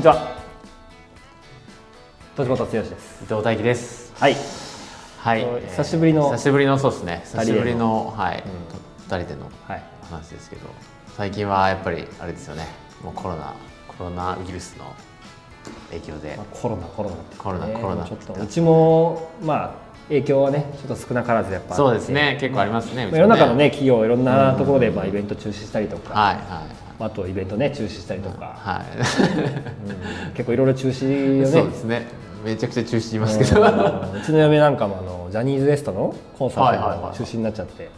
こんにちは。戸本剛です。伊藤大樹です。はい。はい。久しぶりの久しぶりのそうですね。久しぶり二のはい。二人でのはい。話ですけど、最近はやっぱりあれですよね。もうコロナコロナウイルスの影響でまあ、コロナコロナコロナコロナちょっとうちもまあ影響はねちょっと少なからずやっぱそうですね。結構ありますね。まあ世の中のね企業いろんなところでまあイベント中止したりとか、はいはいあとイベントね中止したりとか、はい。うん結構いろいろ中止をね。そうですね。めちゃくちゃ中止しますけど。うちの嫁なんかもあのジャニーズ WEST のコンサートはいはいはいが中止になっちゃって、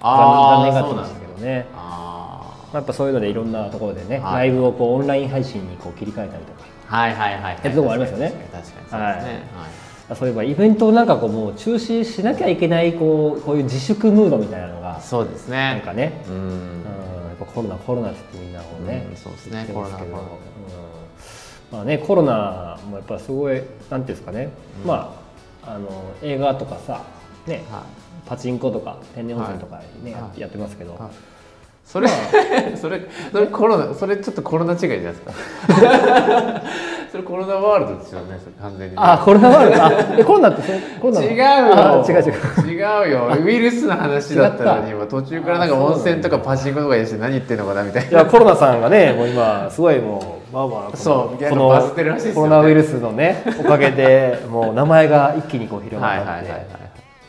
あー残念がってましたけどね。あまあやっぱそういうのでいろんなところでね、はいライブをこうオンライン配信にこう切り替えたりとか、あ。はいはいはい。やるとこありますよね確かにそうですね。はい。そういえばイベントをなんかこうもう中止しなきゃいけないこうこういう自粛ムードみたいなのがそうですね。なんかね、ううんぱコロナコロナってみんなこうね、うんそうですねコロナコロナうん。まあねコロナもやっぱすごいなんていうんですかね、まああの映画とかさね、はい。パチンコとか天然温泉とかね、はい。やってやってますけど、はいそれ、それ、それコロナ、それちょっとコロナ違いじゃないですか。それコロナワールドですよね、完全にね、あコロナワールドあえコロナってコロナの？違うよ。あ違う違う違うよ。ウイルスの話だったのに、今途中からなんか温泉とかパチンコとか言いして何言ってんのかなみたいな。いやコロナさんがねもう今すごいもうまあまあそうこのバズってるらしいですよねコロナウイルスのねおかげでもう名前が一気にこう広まはいったってはいはいはい。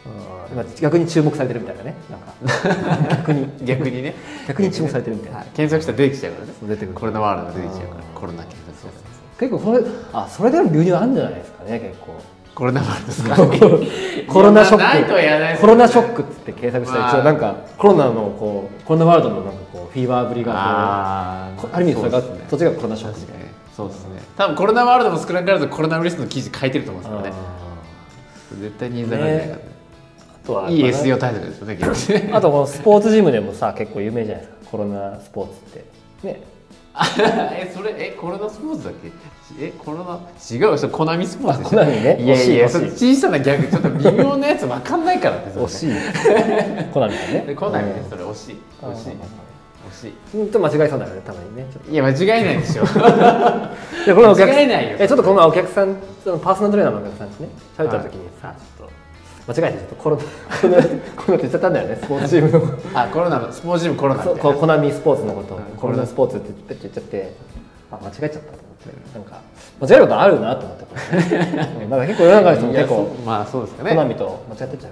うん今逆に注目されてるみたいなね。なんか。逆に。逆にね。逆に注目されてるみたいな、はい。検索したら出てきちゃうからね。出てくる。コロナワールドが出てきちゃうから、コロナ検索する結構これあそれでも流入あるんじゃないですかね結構。コロナワールドですか？コロナショック。コロナショックっつって検索したら一応まあ。なんかコロナのこうコロナワールドのなんかこうフィーバーぶりがある意味それがそっちがコロナショックみたいな。にそうですね。多分コロナワールドも少なからずコロナウイルスの記事書いてると思うんですよね。絶対ニーズがあるんじゃないかあとはな。いい SEO 対策ですよね逆に あとこのスポーツジムでもさ結構有名じゃないですか。コロナスポーツって。ね。えそれえコロナスポーツだっけ？えコロナ違うよそれコナミスポーツでしょ。あコナミね。いやいや小さなギャグちょっと微妙なやつわかんないからって惜しい。コナミね。い コナミねうん。それ惜しい。惜しい。惜しうんと間違えそうだよねたまにね。いいや間違いないでしょ。間違えないよえちょっとこのお客さんそのパーソナルトレーナーのお客さんですね。喋った時にさ、ちょっと間違えてちょっとコロナコロナって言っちゃったんだよねスポーツチームの。あコロナのスポーツジムコロナ。そうみたいなこうコナミスポーツのこと。をうんコロナスポーツって言っちゃって。あ間違えちゃったと思って。なんか間違えることあるなと思って。なんか結構世の中の人も結構まあそうですかね。コナミと間違ってっちゃう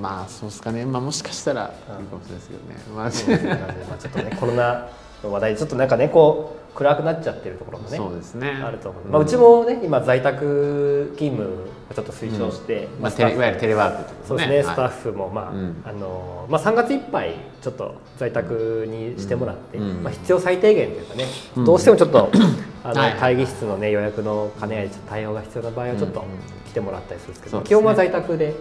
まあそうですかね。まあもしかしたらいいかもしれないですけどね。まあちょっとねコロナの話題でちょっとなんかねこう暗くなっちゃってるところもねそうですね。あると思う、まあ、うちもね今在宅勤務をちょっと推奨して、まあ、いわゆるテレワークってことそうですね、はい。スタッフも、まあうん。あのまあ、3月いっぱいちょっと在宅にしてもらって、うん。まあ、必要最低限というかね、うん。どうしてもちょっと あのはい。会議室の、ね、予約の兼ね合いで対応が必要な場合はちょっとうん。来てもらったりするんですけど、基本は在宅で、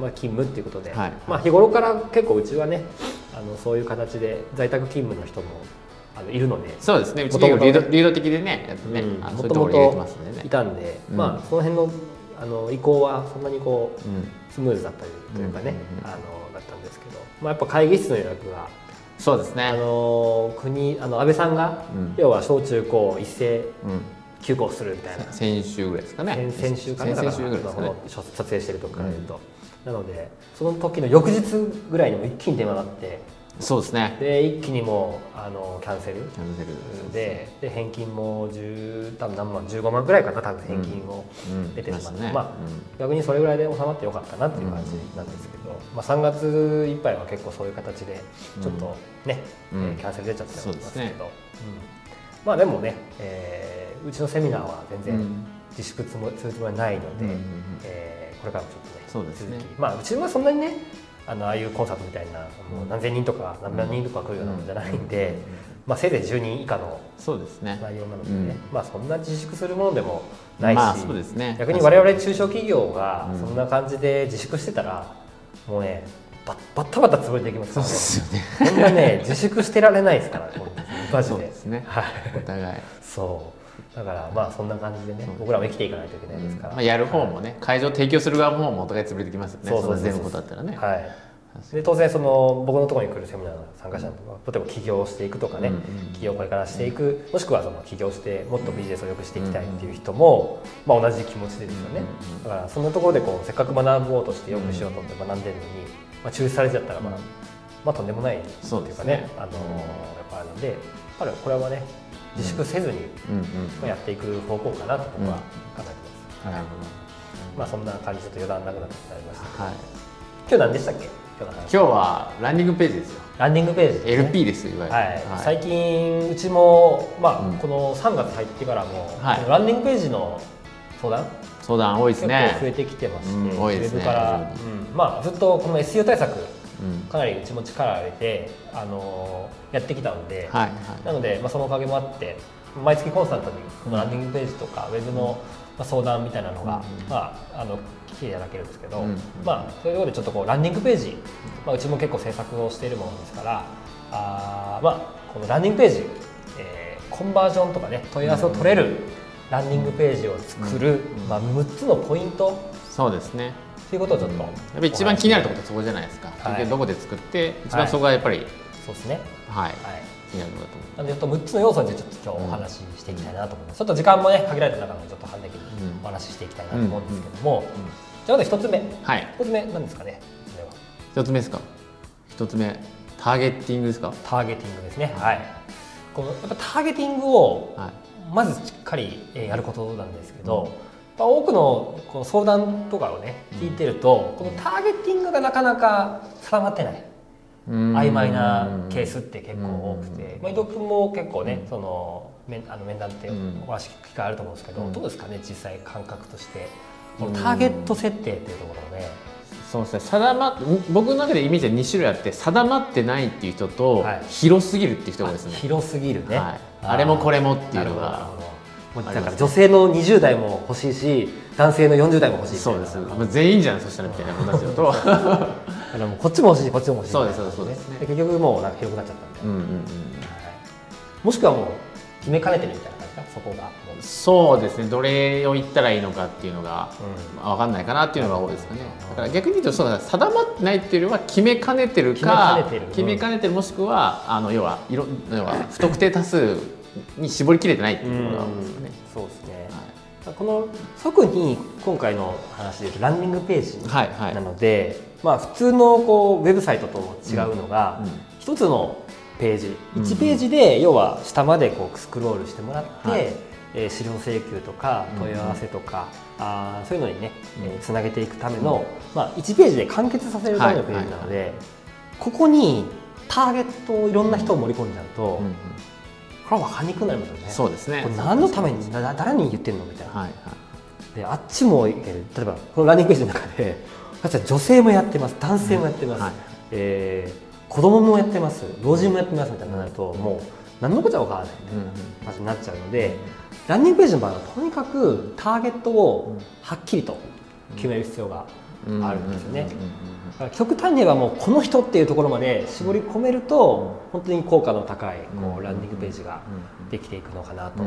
まあ、勤務っていうことで、はい。まあ、日頃から結構うちはねあのそういう形で在宅勤務の人もあのいるので。そうですね。うち元々ね結構流動流動的でねね、ういうともといたんで、うん。まあその辺のあの移行はそんなにこううん。スムーズだったりというかね、うんあのだったんですけど、まあ、やっぱ会議室の予約が、あそうですね。の国あの安倍さんが、うん。要は小中高一斉うん。休校するみたいな、先週ぐらいですかね。先先週かな先々週ぐらいですかね。撮影してるとこから言うと、なのでその時の翌日ぐらいにも一気に電話があってそうですね。で一気にもうあのキャンセル。キャンセル。でで返金も10多分何万15万ぐらいかな多分返金をうん出てしまって、来ましたね。まあ、逆にそれぐらいで収まってよかったなっていう感じなんですけど、まあ、3月いっぱいは結構そういう形でちょっとね、うん。えーキャンセル出ちゃってますけど。そうですね。うん。まあでもね、えーうちのセミナーは全然うん。自粛つもするつもりはないので、うんうんうん。えーこれからもちょっとねそうですね。続き。まあうちはそんなにねあのああいうコンサートみたいなもう何千人とか何万人とか来るようなもんじゃないんで、まあ、せいぜい10人以下のそうですね。内容なのでね、うん。まあそんな自粛するものでもないし、まあそうですね。逆に我々中小企業がうん。そんな感じで自粛してたら、もうねバッバッタバタ潰れていきますそうからね。ですよね。こんなね自粛してられないですからマジで。そうですね。はい。お互い。そうだからまあそんな感じでね僕らも生きていかないといけないですから、まあ、やる方もね会場提供する側もお互い潰れてきますよね。そうそう全部ことだったらね。はい。で当然その僕のところに来るセミナーの参加者とか例えば起業していくとかね、起業をこれからしていくもしくはその起業してもっとビジネスを良くしていきたいっていう人も、まあ、同じ気持ちでですよね、だからそんなところでこうせっかく学ぼうとして良くしようと思って学んでるのに、まあ、中止されちゃったらまあ、うん。まあとんでもないっていうかねあのーやっぱあるのでやっぱりこれはね自粛せずに、やっていく方向かなと僕は考えてます、なるまあそんな感じちょっと余談なくなってなりました。ほどはい。今日何でしたっけ？今日の話。今日はランディングページですよ。ランディングページですね。LP ですよいわゆる。はい、最近うちも、まあうん。この3月入ってからも、はい。ランディングページの相談相談多いです結ね構増えてきてまして、うん多いですね。ウェブから、うん。まあ、ずっとこの SEO 対策うんかなりうちも力を入れて、あのーやってきたので、はいなので、まあ、そのおかげもあって毎月コンスタントにこのランディングページとか、ウェブの、まあ、相談みたいなのが、うんまあ、あの来ていただけるんですけど、うんまあ、そういうところでちょっとこうランディングページ、まあ、うちも結構制作をしているものですからあー、まあ、このランディングページ、えーコンバージョンとかね問い合わせを取れるランディングページを作る、うんまあ、6つのポイント。そうですねということをちょっと、やっぱり一番気になるところってそこじゃないですか、はい。どこで作って一番そこがやっぱり、そうですね。はい。はい。気になるところだと思う。なのでちょっと6つの要素にちょっと今日お話ししていきたいなと思います、ちょっと時間もね限られた中でちょっと半的にうんお話ししていきたいなと思うんですけども、じゃあまず1つ目。はい。1つ目何ですかねこれは。一つ目ですか？一つ目ターゲティングですか？ターゲティングですね。はい。このやっぱターゲティングをはい。まずしっかりえーやることなんですけど、まあ多くのこの相談とかをね聞いてると、このターゲティングがなかなか定まってない。曖昧なケースって結構多くて、まあ、伊藤君も結構ね、その面あの面談ってうん。お話聞く機会あると思うんですけど、うん。どうですかね実際感覚として。このターゲット設定っていうところをね、そうですね。定まっ僕の中でイメージは2種類あって定まってないっていう人と、はい。広すぎるっていう人がですね。あ広すぎるね、はい、あれもこれもっていうのがだから女性の20代も欲しいし男性の40代も欲しいそうです、まあ、全員じゃんそしたらみたいなことになっちゃうと。だからもうこっちも欲しいこっちも欲しい。そうですそうですね結局もうなんか広くなっちゃったみたいな、うんうんうん。はい。もしくはもう決めかねてるみたいな感じかそこがそうですね。どれを言ったらいいのかっていうのが、うん。まあ、分かんないかなっていうのが多いですかね。だから逆に言うとそうだ定まってないっていうよりは決めかねてるか決めかねてる。もしくはあの要は色要は不特定多数に絞りきれてないっていうところが多いですかね、そうですね、はい。この特に今回の話でランディングページはいはい。なので、まあ、普通のこうウェブサイトと違うのが、うん一つのページ。うん1ページで要は下までこうスクロールしてもらって、はいえー資料請求とか問い合わせとか、あーそういうのにね、うん。えーつなげていくための、まあ、1ページで完結させるためのページなので、ここにターゲットをいろんな人を盛り込んじゃうと、うんうん。これは分かりにくくなりますよね。そうですね。これ何のためにな誰に言ってるの？みたいな、はいはい。であっちもいける例えばこのランニングページの中で女性もやってます男性もやってます、はい。えー子供もやってます老人もやってますみたいになるともう何のこっちゃ分からない。みたいな話になっちゃうので、ランニングページの場合はとにかくターゲットをはっきりと決める必要があるんですよね。極端に言えばもうこの人っていうところまで絞り込めると本当に効果の高いこううんランディングページができていくのかなと。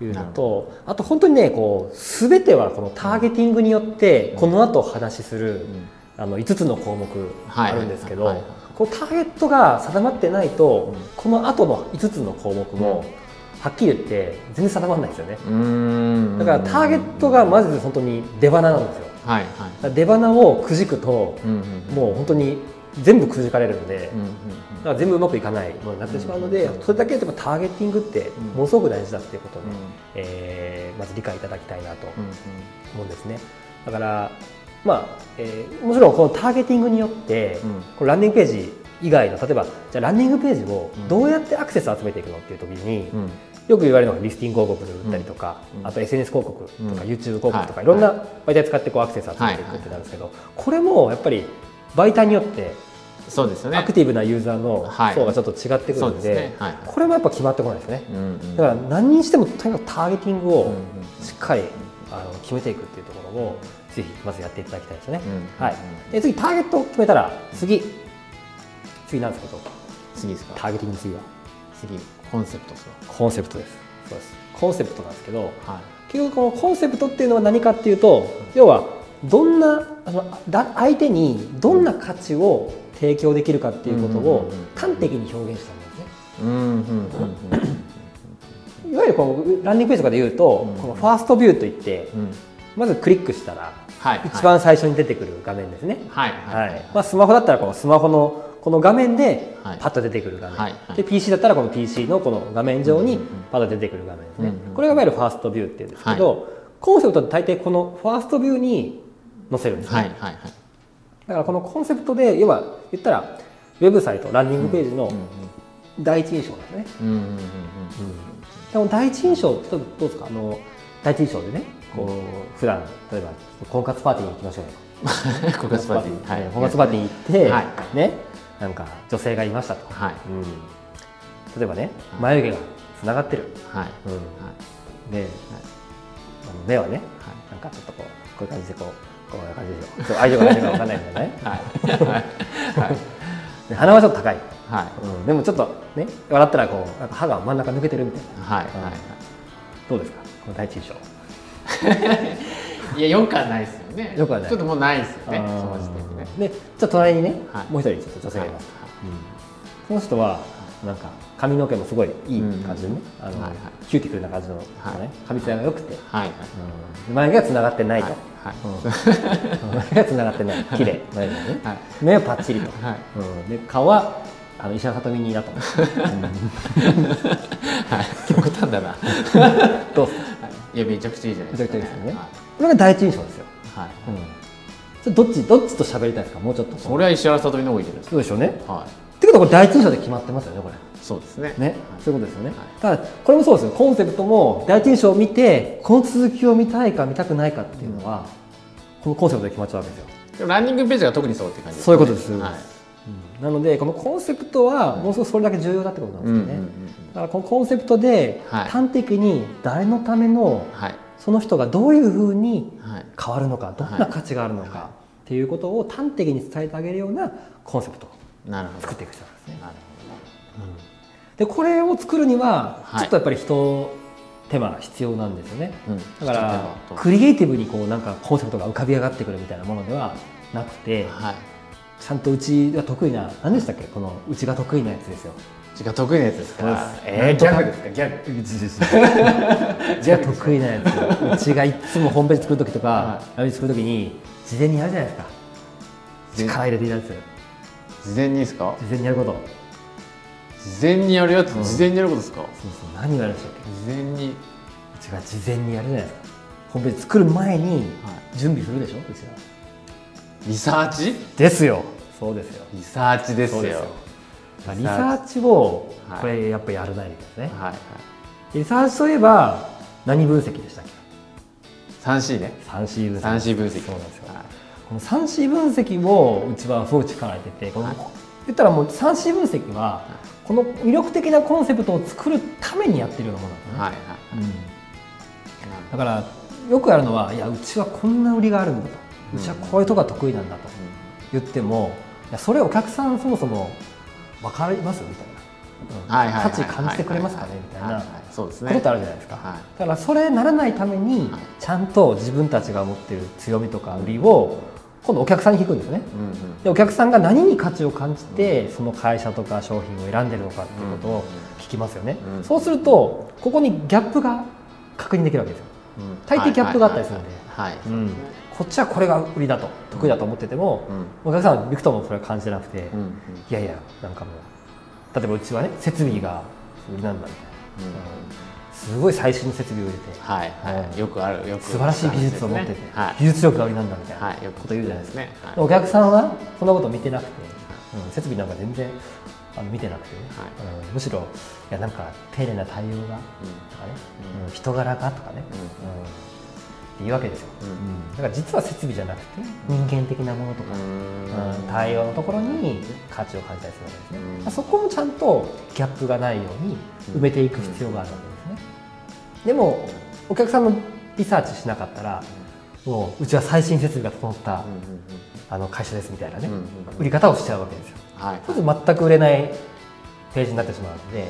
いうのとあと本当にねこう全てはこのターゲティングによってこの後お話しするあの5つの項目はい。あるんですけどこのターゲットが定まってないとうん。この後の5つの項目もはっきり言って全然定まらないですよね。うんうん。だからターゲットがまず本当に出花なんですよ。はいはい。出花をくじくとうんうんもう本当に全部くじかれるのでうんうんだから全部うまくいかないものになってしまうのでそれだけやっぱターゲティングってものすごく大事だっていうことをね、えーまず理解いただきたいなとうん。思うんですね。だからまあ、えーもちろんこのターゲティングによって、うん。このランディングページ以外の例えばじゃあランディングページをうん。どうやってアクセスを集めていくのっていう時に、うん。よく言われるのがリスティング広告で売ったりとか、うん。あと SNS 広告とか、うん。YouTube 広告とか、はいい、ろんな媒体使ってこうアクセスを集めていくってなるんですけど、これもやっぱり媒体によってそうですよね。アクティブなユーザーのはい。層がちょっと違ってくるので,、ですね。はい。これもやっぱ決まってこないですね。うんうんだから何にしてもとにかくターゲティングをうんうんしっかりあの決めていくっていうところをぜひまずやっていただきたいですよね、うん。はい、で次ターゲットを決めたら次次なんですけど。次ですか？ターゲティングの次は。次コンセプトですよコンセプトです。そうです。コンセプトなんですけどは結局このコンセプトっていうのは何かっていうと要はどんな相手にどんな価値を提供できるかっていうことを端的に表現したんですね。うんうんうんいわゆるこうランディングページとかで言うと、うんこのファーストビューといってうん。まずクリックしたらはい一番最初に出てくる画面ですね。はい。まあ、スマホだったらこのスマホのこの画面ではい。パッと出てくる画面、はいはい。で PC だったらこの PC のこの画面上にパッと出てくる画面ですね、これがいわゆるファーストビューっていうんですけど、コンセプトって大抵このファーストビューに載せるんですね、はいはいはい。だからこのコンセプトで要は言ったらウェブサイトランディングページの第一印象ですね、でも第一印象例えばどうですか？あの第一印象でねこう普段例えば婚活パーティーに行きましょうようん 婚活パーティー。はい。婚活パーティーに行って、はい。ねなんか女性がいましたと、はい。うん、例えばね眉毛がつながってる、はい。うん。はい。で、あの目はねはい。なんかちょっとこうこういう感じでこうこういう感じでしょちょっと相手が相手が分かんないんだよね。はい。はい。はい。で鼻はちょっと高い、はい。うん、でもちょっとね笑ったらこうなんか歯が真ん中抜けてるみたいな。はい。はい。どうですか？この第一印象。は いいやよくはないですよね。よくはない。ちょっともうないですよね。その時点でねでちょっと隣にね、はい。もう一人ちょっと女性がいます、はい。その人はなんか髪の毛もすごいいい感じでね、あのはいはい。キューティクルな感じの、ねはい。髪質が良くて、はいはい。うん。眉毛がつながってないと、はい。うん。眉毛がつながってない。綺麗。眉毛がね、はい目はパッチリと、はい。うん、で顔はあの石原さとみにだと、はい。極端だな。どうい。やめちゃくちゃいいじゃないめちゃですかくちゃいいですよね。はこれが第一印象ですよ、いはい。うん、どっちどっちと喋りたいですか？もうちょっと。それは石原さとみの方がいいじゃないですそうでしょうね。かはい。ってことはこれ第一印象で決まってますよねこれ。そうですね。ね、そういうことですよね、はい。ただこれもそうですよ。コンセプトも第一印象を見てこの続きを見たいか見たくないかっていうのは、このコンセプトで決まっちゃうわけですよ、でもランニングページが特にそうって感じですね。そういうことです。はい。なのでこのコンセプトはもうすぐそれだけ重要だってことなんですよね、うんうんうんだからこのコンセプトではい。端的に誰のためのはい。その人がどういうふうにはい。変わるのかどんな価値があるのかっていうことを端的に伝えてあげるようなコンセプトを作っていく必要ですね。なるでこれを作るにははい。ちょっとやっぱり人手間必要なんですよね、ほど、うん、だからクリエイティブにこうなんかコンセプトが浮かび上がってくるみたいなものではなくてとはい。ちゃんとうちが得意な何でしたっけ？このうちが得意なやつですよ。字が得意なやつですか？えー、ギャグですか？ギャグ。うちが得意なやつ。うちがいつもホームページ作る時とかはラビ作る時に事前にやるじゃないですか。力入れているやつ。事前にですか？事前にやること。事前にやるやつ、うん。事前にやることですか？そうそう何をやるんでしたっけ？事前に。うちが事前にやるじゃないですか。ホームページ作る前には準備するでしょ？うちがリサーチ？ですよ。そうですよ。リサーチですよ。リサーチ。をはい。これやっぱやらないといけないですね、はいはい。リサーチといえば何分析でしたっけ？3C ね。3C 分析。3C 分析。そうなんですよ。はいこの 3C 分析をうちはすごい力入れててこの、はい。言ったらもう 3C 分析はこの魅力的なコンセプトを作るためにやってるようなものなんですね、はいはいうん。だからよくやるのはいやうちはこんな売りがあるんだと。うちはこういうとこが得意なんだと言ってもいやそれお客さんそもそも分かります？みたいな、はいはいはい価値感じてくれますかねみたいな。ことってあるじゃないですか、はい。だからそれならないためにはい。ちゃんと自分たちが持ってる強みとか売りを今度お客さんに聞くんですね。でお客さんが何に価値を感じてその会社とか商品を選んでるのかっていうことを聞きますよね、うん。そうするとここにギャップが確認できるわけですよ、うん。大抵ギャップがあったりするんで。こっちはこれが売りだと。得意だと思ってても、うん。お客さんはびくともそれは感じてなくて、いやいやなんかもう例えばうちはね設備が売りなんだみたいな、うん。すごい最新の設備を入れて。はいはい。よくあるよく素晴らしい技術を持ってて、はい。技術力が売りなんだみたいな。こと言うじゃないですか、お客さんはそんなこと見てなくて、うん設備なんか全然あの見てなくてね、はい。うんむしろいやなんか丁寧な対応がとかね、うん。うん人柄がとかね、うん。うんっていうわけですよ、うん。うんだから実は設備じゃなくて人間的なものとか、うん。うん対応のところに価値を感じたりするわけですね、うん。そこもちゃんとギャップがないように埋めていく必要があるわけですね、でもお客さんのリサーチしなかったらもううちは最新設備が整ったあの会社ですみたいなね、売り方をしちゃうわけですよ。はい。そうすると全く売れないページになってしまうので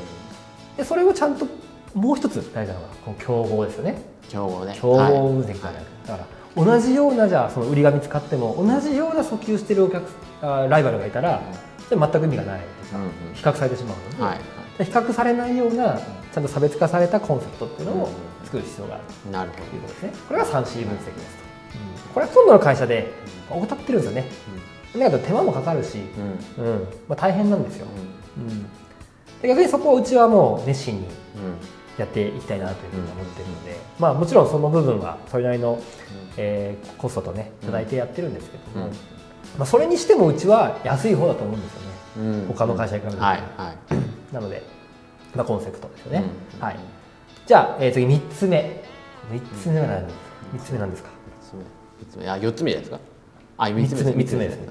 でそれをちゃんともう一つ大事なのがこの競合ですよね競合ね。競合分析じゃない、だから同じようなじゃあその売りが見つかっても同じような訴求してるお客あライバルがいたら、じゃあ全く意味がない。とか、比較されてしまうので、はいで比較されないようなちゃんと差別化されたコンセプトっていうのを作る必要がある。なるほということですねこれが 3C 分析です。と、これは今度の会社で怠ってるんですよね。手間もかかるし、どうん。うん。まあ、大変なんですよ、うん。で逆にそこをうちはもう熱心にやっていきたいなというふうに思ってるので、まあ、もちろんその部分はそれなりの、えーコストとね頂いてやってるんですけども、うん。まあ、それにしてもうちは安い方だと思うんですよね。うん。他の会社に比べて、はいはい。なので、まあ、コンセプトですよね、うん。はい。じゃあ、えー次3つ目。3つ目は何ですか？3つ目なんですか？三つ目。あ四つ目じゃないですか？あ三つ目三つ目ですね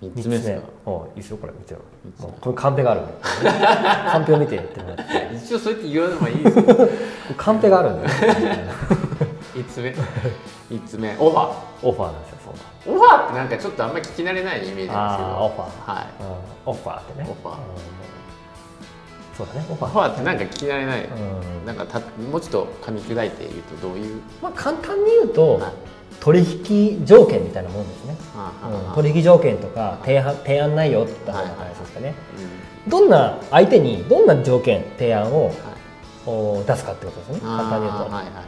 はい三つ目ですか？おいいですよこれ見てよ。もうこれカンペがあるんで。カンペを見てやってもらって一応そうやって言わないいいですよ。カンペがあるんで。三つ目。三つ目。オファー。オファーなんですよそうオファーってなんかちょっとあんまり聞き慣れないイメージなんですけど。オファー。はい。うん。オファーってね。オファー。うん。そうだねオファー。オファーってなんか聞き慣れない、うん。なんかたもうちょっと噛み砕いて言うとどういう、まあ簡単に言うと、はい取引条件みたいなもんですね、あうんあ取引条件とか提案提案内容って言った話ですかね、うんどんな相手にどんな条件提案をはい。お出すかってことですね。簡単に言うと、はいはいはい。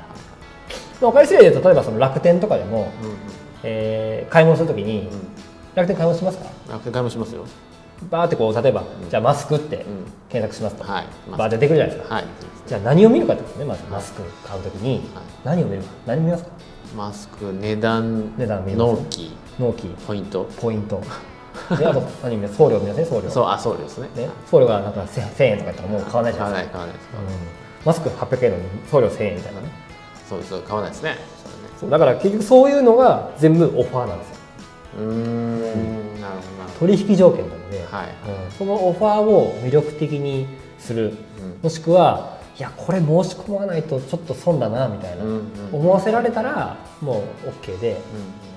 分かりやすい例で言うと例えばその楽天とかでも、うんうん。えー買い物するときに、うん。楽天買い物しますか？楽天買い物しますよ。バーってこう例えば、ん。じゃあマスクってうん。検索しますと、はいバーって出てくるじゃないですか、はいじゃあ何を見るかってことですねまずマスク買うときに、はい。何を見るか。何見ますか？マスク値段値段見納期。納期。ポイント。ポイント。であと 何送料見ますね送料。そうあそうですね。ね、送料がなんか 1000, 1000円とかやったらもう買わないじゃ買わないですか、ない買わないです。うん。マスク800円のに送料1000円みたいなね。そうです買わないですね。そうだから結局そういうのが全部オファーなんですよ。うーん。なるほど取引条件なので、どはい。うん。そのオファーを魅力的にする。うん。もしくはいやこれ申し込まないとちょっと損だなみたいな、うんうん。思わせられたらもう OK で、うん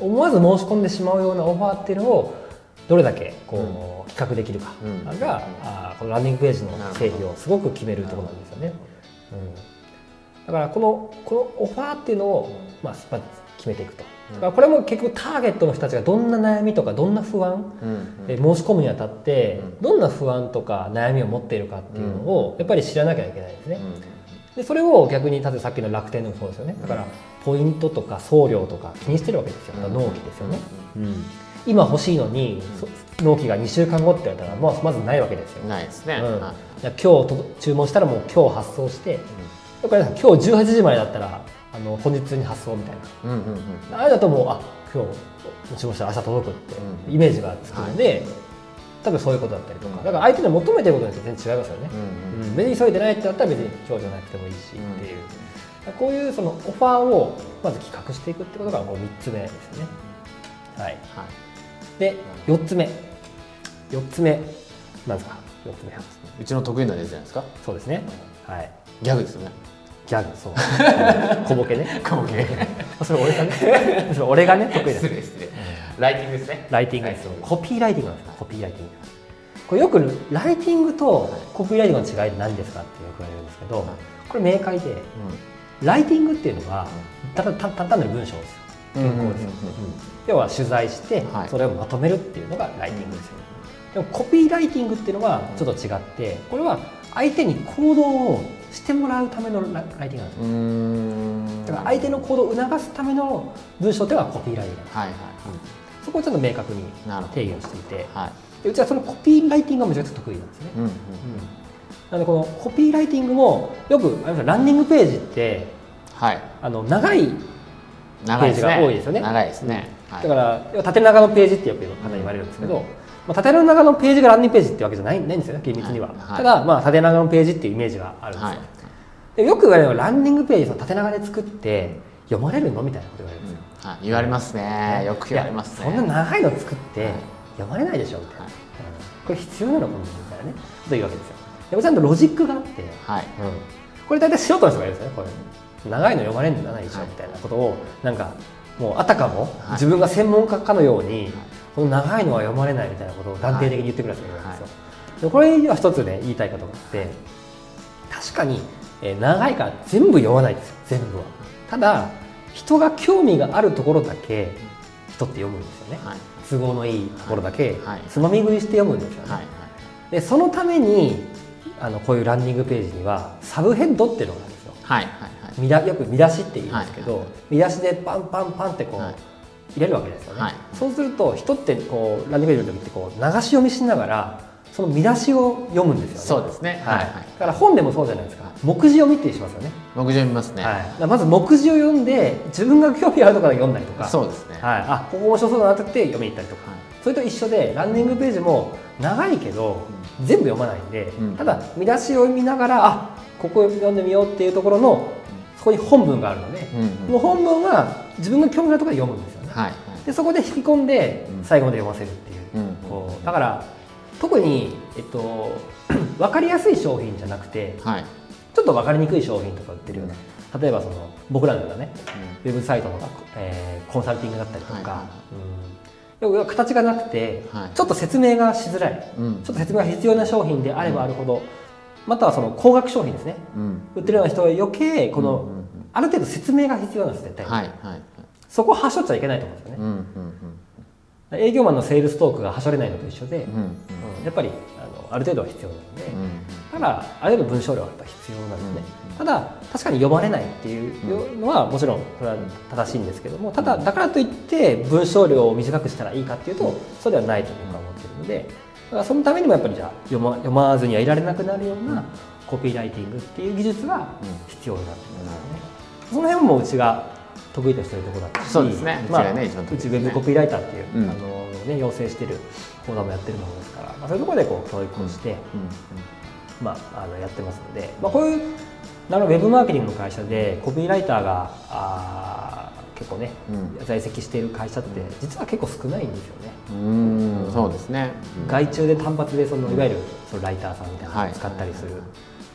思わず申し込んでしまうようなオファーっていうのをどれだけこう、企画できるか。うん。が、あーこのランディングページの整備をすごく決めるところなんですよね。うん、だからこのこのオファーっていうのを、まあ、決めていくと。だからこれも結局ターゲットの人たちがどんな悩みとかどんな不安、え申し込むにあたってうん。どんな不安とか悩みを持っているかっていうのをやっぱり知らなきゃいけないですね。うでそれを逆に例えばさっきの楽天でもそうですよね。だからポイントとか送料とか気にしてるわけですよ、ん。納期ですよね、うん。今欲しいのに、そ納期が2週間後って言われたらまあまずないわけですよ、ないですね。うん。今日と注文したらもう今日発送してだから今日18時までだったらあの本日に発送みたいうんうんうんなあれだともうあ今日注文したら明日届くってうん。イメージがつくので、多分そういうことだったりとか。だから相手の求めてることによって全然違いますよね、うんうんうん。別に急いでないってなったら別に今日じゃなくてもいいしっていう、こういうそのオファーをまず企画していくってことがもう3つ目ですよね。はい。はい。で4つ目。4つ目。なんですか？4つ目うちの得意なやつじゃないですか？そうですね。はい。ギャグですよねギャグそう。小ボケね。小ボケ。それ俺がね。それ俺がね得意です失礼失礼。ライティングですね。ライティング。ですよコピーライティングなんですよ。コピーライティング。これよくライティングとコピーライティングの違いって何ですかってよく言われるんですけどこれ明快でライティングっていうのはただたた単なる文章ですよ。うんうんうんうん。要は取材してはい。それをまとめるっていうのがライティングですよ、でもコピーライティングっていうのはちょっと違ってこれは相手に行動をしてもらうためのラライティングなんですよ。だから相手の行動を促すための文章っていうのはコピーライティングはいはいそこをちょっと明確に定義をしていて。はい。でうちはそのコピーライティングがめちゃくちゃ得意なんですね、うんうんなのでこのコピーライティングもよくランディングページってはい。あの長いページが多いですよね。長いですね。はいだから縦長のページってよく方に言われるんですけど、うんまあ、縦長のページがランディングページってわけじゃないないんですよね厳密には、はいはい。ただ、まあ、縦長のページっていうイメージがあるんですよ、はい。でよく言われるのはランディングページその縦長で作って読まれるのみたいなこと言われるんですよ、はい。言われますね。よく言われますね。そんな長いの作ってはい。読まれないでしょみたいな、はい。うん。これ必要なのかもみたいなねというわけですよ。でもちゃんとロジックがあって、はい。これ大体素人の人がいるんですよねこれ。長いの読まれるんじゃないでしょ、はい。みたいなことをなんかもうあたかもはい。自分が専門家かのように、この長いのは読まれないみたいなことを断定的に言ってくるんですよ、でこれには一つね言いたいことがあって確かに、えー長いから全部読まないですよ全部は。ただ人が興味があるところだけ人って読むんですよね、はい。都合のいいところだけはい。つまみ食いして読むんですよね、はい。でそのためにあのこういうランニングページにはサブヘッドっていうのがあるんですよ。はい。はい。はい。よく見出しって言うんですけど、はい。見出しでパンパンパンってこう、はい入れるわけですよね、はい。そうすると人ってこうランニングページの時ってこう流し読みしながらその見出しを読むんですよね。そうですね。はい。はいはい。だから本でもそうじゃないですか。目次読みってしますよね、目次読みますね、はい、まず目次を読んで自分が興味あるところで読んだりとか。そうですね。はい、あここ面白そうだなって言って読みに行ったりとか、はい。それと一緒でランニングページも長いけど、全部読まないんで、うん。ただ見出しを見ながらあここ読んでみようっていうところのそこに本文があるので、うんうん。本文は自分が興味あるところで読むんですよね、はい。はいでそこで引き込んでうん。最後まで読ませるっていう,、うん。うんこうだから特に、えっと、分かりやすい商品じゃなくてはい。ちょっと分かりにくい商品とか売ってるような例えばその僕らのようなねウェブサイトの、えーコンサルティングだったりとか、はいはいうん、形がなくて、はい。ちょっと説明がしづらい。うん。ちょっと説明が必要な商品であればあるほど、またはその高額商品ですね。うん。売ってるような人は余計この、うんうんうん。ある程度説明が必要なんです絶対に、はいはいそこをはしょっちゃいけないと思うんですよね。うんうん営業マンのセールストークがはしょれないのと一緒で、うんうんうん。やっぱりあのある程度は必要なので、うんただある程度文章量はやっぱ必要なんですね、うんただ確かに読まれないっていうのはもちろんこれは正しいんですけどもただだからといって文章量を短くしたらいいかっていうとそうではないと僕は思ってるのでだからそのためにもやっぱりじゃあ読ま読まずにはいられなくなるようなコピーライティングっていう技術が必要になってくるんですよね、その辺もうちが得意としてるところだったしそうですね。まあがねうちウェブコピーライターっていう、うん。あのね、養成してる講座もやってるものですから、まあ、そういうところでこう教育をして、まあ、あのやってますので、まあ、こういうあのウェブマーケティングの会社でコピーライターがあー結構ね、うん。在籍している会社って実は結構少ないんですよね。うんうんそうですね。うん。外注で単発でそのいわゆるそのライターさんみたいなのを使ったりする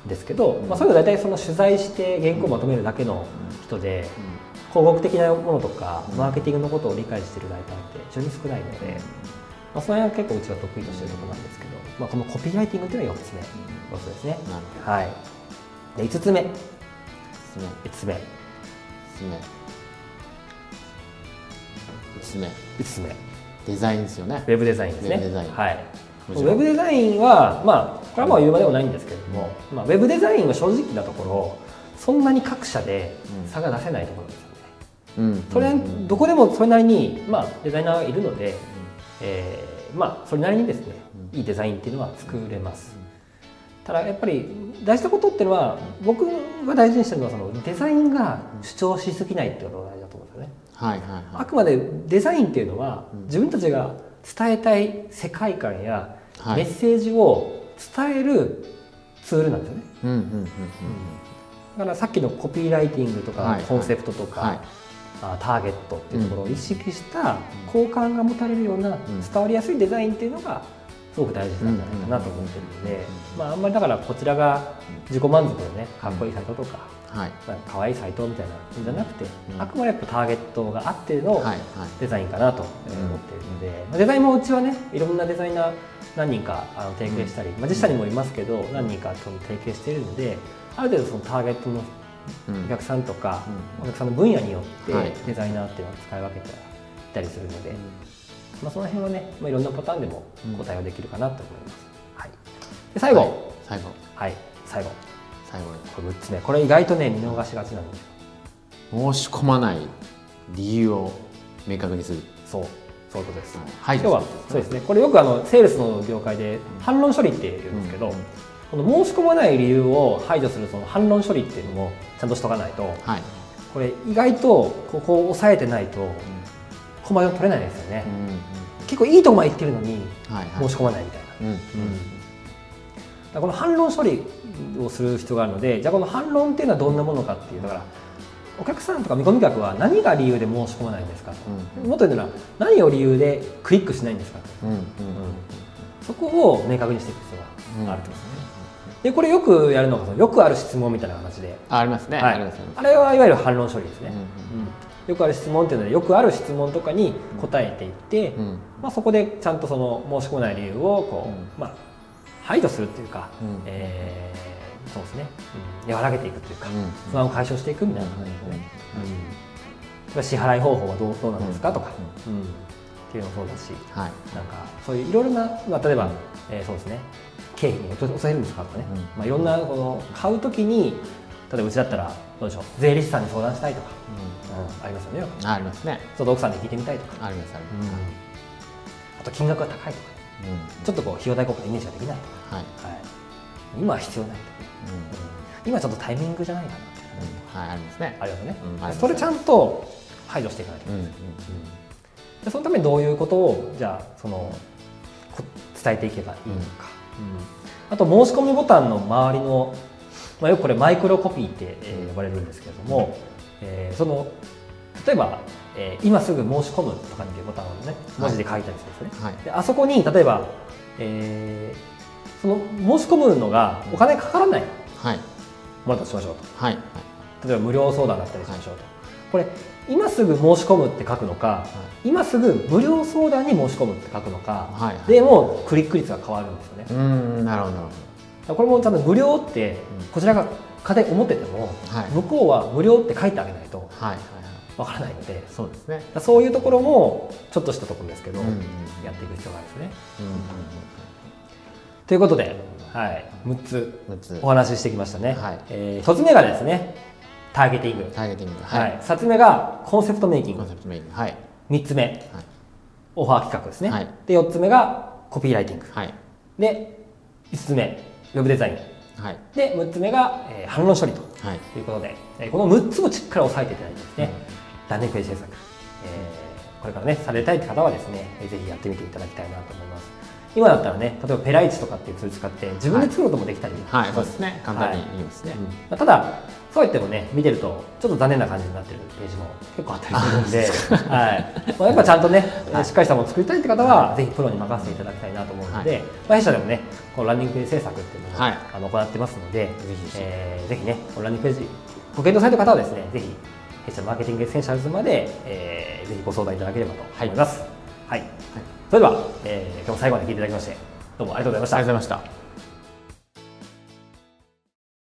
んですけど、まあ、そういうのは大体その取材して原稿をまとめるだけの人で広告的なものとかうんマーケティングのことを理解しているライターって非常に少ないので、まあ、その辺は結構うちが得意としているところなんですけど、まあ、このコピーライティングっていうのは4つ目要素ですね。はい、で5つ目。ですね5つ目。ですねですね5つ目。デザインですよね。ウェブデザインですね。ウェブデザイン。はい。ウェブデザインは、まあ、これはもう言うまでもないんですけれども、まあ、ウェブデザインは正直なところ、そんなに各社でうん。差が出せないところですそれどこでもそれなりに、まあ、デザイナーがいるので、えーまあ、それなりにですね、いいデザインっていうのは作れます。ただやっぱり大事なことっていうのは僕が大事にしてるのはそのデザインが主張しすぎないっていうことが大事だと思うんですよね。はいはいはあくまでデザインっていうのはうん。自分たちが伝えたい世界観やはい。メッセージを伝えるツールなんですよね。いうんうんうん。だからさっきのコピーライティングとはいかコンセプトとか、はい。あターゲットっていうところを意識した好感が持たれるような伝わりやすいデザインっていうのがすごく大事なんじゃないかなと思ってるので、まあ、あんまりだからこちらが自己満足でねかっこいいサイトとか、はい。まあ可愛いサイトみたいなんじゃなくて、うん。あくまでやっぱターゲットがあっての、デザインかなと思っているので、まあデザインもうちはねいろんなデザイナー何人かあの提携したり、まあ、実社にもいますけど何人かと提携しているのである程度そのターゲットのうんお客さんとか、うん。お客さんの分野によってはい。デザイナーっていうのは使い分けていたりするので、まあ、その辺はね、まあ、いろんなパターンでもうん。ご対応できるかなと思います。はい、で最後、ははい。い最後。最後。最後。これ6つ目。これ意外とね見逃しがちなんですよ。申し込まない理由を明確にする。そう。そういうことです。はい。今日はそうですね。これよくあのセールスの業界で反論処理って言うんですけど、うんこの申し込まない理由を排除するその反論処理っていうのもちゃんとしとかないとはい。これ意外とここを抑えてないとコマが取れないですよね、結構いいとこまで行ってるのにはいはい。申し込まないみたいな、うんうん。だからこの反論処理をする必要があるのでじゃあこの反論っていうのはどんなものかっていうだからお客さんとか見込み客は何が理由で申し込まないんですかと、うん。もっと言うなら何を理由でクリックしないんですかと。うんうんそこを明確にしていく必要があると思いますね。でこれよくやるのがよくある質問みたいな形で、あありますね。はい。あれはいわゆる反論処理ですね、うんうんよくある質問っていうのはよくある質問とかに答えていって、うん。まあ、そこでちゃんとその申し込まない理由をこう、うん。まあ、排除するっていうか、うん。えーそうですね、うん。和らげていくというか、うん。不安を解消していくみたいな感じですね。支払い方法はどうどうなんですかとか、うん。っていうのもそうだしはい。なんかそういういろいろな、まあ、例えば、えーそうですね経費に落と抑えるんですかとかね、うん。まあ、いろんなこの買うときに例えばうちだったらどうでしょう？税理士さんに相談したいとか、うん。ありますよねあありますね。ちょっと奥さんに聞いてみたいとか、ありますあります、あと金額が高いとか。うん。ちょっとこう費用対効果のイメージができない。とはい、か、はい、今は必要ないとか、うん。今ちょっとタイミングじゃないかな。うん。はいありますね。ありますよね、それちゃんと排除していかないと、うんうん。でそのためにどういうことをじゃあそのこ伝えていけばいいのか、うんあと申し込みボタンの周りの、まあ、よくこれマイクロコピーって、えー呼ばれるんですけれども、えーその例えば、えー今すぐ申し込む」とかっていうボタンをね文字で書いたりするんですね、はい。であそこに例えば、えーその申し込むのがお金かからない。はい。ものだとしましょうと。はい。例えば無料相談だったりしましょうと、これ今すぐ申し込むって書くのか、今すぐ無料相談に申し込むって書くのか、はいはい。でもうクリック率が変わるんですよね、うんなるほど。これもちゃんと無料ってうんこちらが家庭思ってても、はい。向こうは無料って書いてあげないとどはいはいはい。わからないので。そうですね。そういうところもちょっとしたところですけど、うんうんやっていく必要があるんですね。うんうんということで、はい、6つうん6つ。お話ししてきましたね、はい。え1つ目がですねターゲティング、ターゲティングはい。2つ目がコンセプトメイキング。コンセプトメインはい。3つ目。はい。オファー企画ですね、はい。で4つ目がコピーライティング。はい。で5つ目ウェブデザイン。はい。で6つ目が、えー反論処理と。はい。ということで、えーこの6つをしっかり押さえていただいてですね、ランディングページ制作、えーこれからねされたいって方はですねえーぜひやってみていただきたいなと思います。今だったらね例えばペライチとかっていうツール使って自分で作ることもできたりしますはい。そうですね。簡単に言いますね。うん。まあただそう言ってもね見てるとちょっと残念な感じになってるページも結構あったりするんで、はい。まあ、やっぱちゃんとね、しっかりしたものを作りたいって方は、ぜひプロに任せていただきたいなと思うので、はい。まあ、弊社でもねこのランディングページ制作っていうのを、はい。あの行ってますので、ぜひえーぜひねこのランディングページご検討された方はですねぜひ弊社マーケティングエッセンシャルズまで、えーぜひご相談いただければと思います。はい、それでは、えー今日も最後まで聞いていただきましてどうもありがとうございました。ありがとうございました